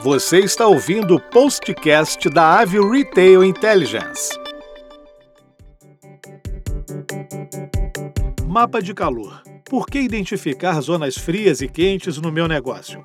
Você está ouvindo o postcast da Avio Retail Intelligence. Mapa de calor. Por que identificar zonas frias e quentes no meu negócio?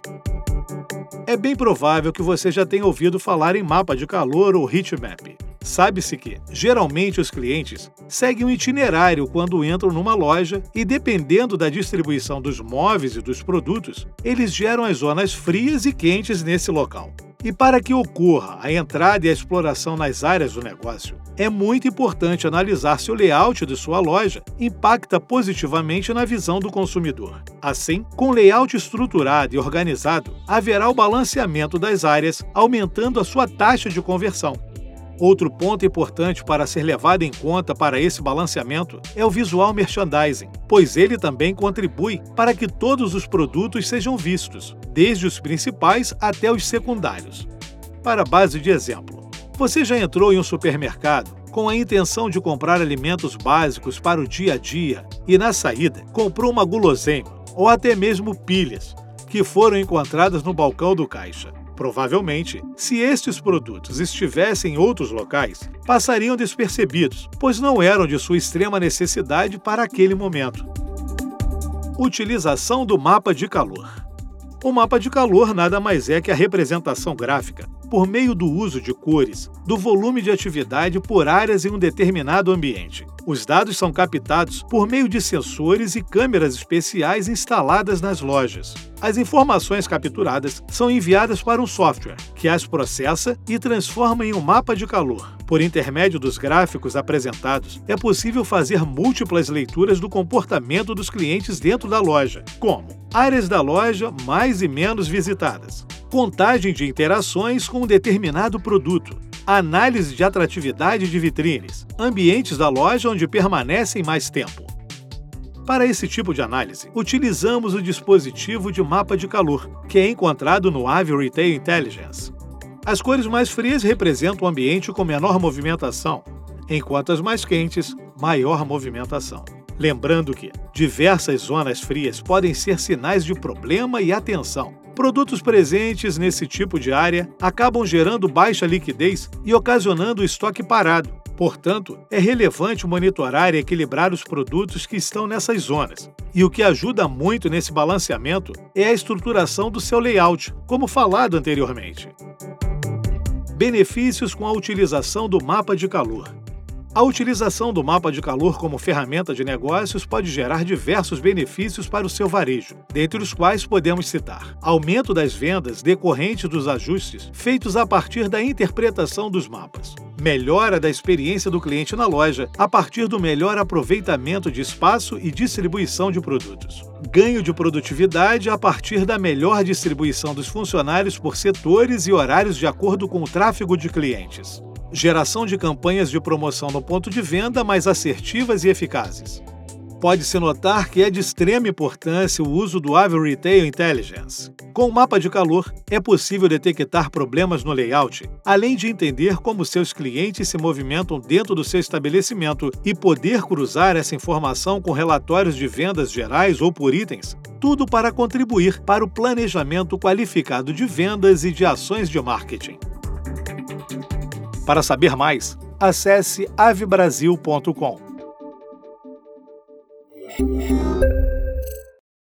É bem provável que você já tenha ouvido falar em mapa de calor ou heatmap. Sabe-se que, geralmente, os clientes seguem um itinerário quando entram numa loja e, dependendo da distribuição dos móveis e dos produtos, eles geram as zonas frias e quentes nesse local. E para que ocorra a entrada e a exploração nas áreas do negócio, é muito importante analisar se o layout de sua loja impacta positivamente na visão do consumidor. Assim, com layout estruturado e organizado, haverá o balanceamento das áreas, aumentando a sua taxa de conversão. Outro ponto importante para ser levado em conta para esse balanceamento é o visual merchandising, pois ele também contribui para que todos os produtos sejam vistos, desde os principais até os secundários. Para base de exemplo, você já entrou em um supermercado com a intenção de comprar alimentos básicos para o dia a dia e, na saída, comprou uma guloseima ou até mesmo pilhas que foram encontradas no balcão do caixa. Provavelmente, se estes produtos estivessem em outros locais, passariam despercebidos, pois não eram de sua extrema necessidade para aquele momento. Utilização do mapa de calor. O mapa de calor nada mais é que a representação gráfica, por meio do uso de cores, do volume de atividade por áreas em um determinado ambiente. Os dados são captados por meio de sensores e câmeras especiais instaladas nas lojas. As informações capturadas são enviadas para um software, que as processa e transforma em um mapa de calor. Por intermédio dos gráficos apresentados, é possível fazer múltiplas leituras do comportamento dos clientes dentro da loja, como áreas da loja mais e menos visitadas, contagem de interações com um determinado produto, análise de atratividade de vitrines, ambientes da loja onde permanecem mais tempo. Para esse tipo de análise, utilizamos o dispositivo de mapa de calor, que é encontrado no Avio Retail Intelligence. As cores mais frias representam o ambiente com menor movimentação, enquanto as mais quentes, maior movimentação. Lembrando que diversas zonas frias podem ser sinais de problema e atenção, Produtos presentes nesse tipo de área acabam gerando baixa liquidez e ocasionando estoque parado. Portanto, é relevante monitorar e equilibrar os produtos que estão nessas zonas. E o que ajuda muito nesse balanceamento é a estruturação do seu layout, como falado anteriormente. Benefícios com a utilização do mapa de calor. A utilização do mapa de calor como ferramenta de negócios pode gerar diversos benefícios para o seu varejo, dentre os quais podemos citar: aumento das vendas decorrente dos ajustes feitos a partir da interpretação dos mapas, melhora da experiência do cliente na loja a partir do melhor aproveitamento de espaço e distribuição de produtos, ganho de produtividade a partir da melhor distribuição dos funcionários por setores e horários de acordo com o tráfego de clientes geração de campanhas de promoção no ponto de venda mais assertivas e eficazes. Pode-se notar que é de extrema importância o uso do Avio Retail Intelligence. Com o mapa de calor, é possível detectar problemas no layout, além de entender como seus clientes se movimentam dentro do seu estabelecimento e poder cruzar essa informação com relatórios de vendas gerais ou por itens, tudo para contribuir para o planejamento qualificado de vendas e de ações de marketing. Para saber mais, acesse avebrasil.com.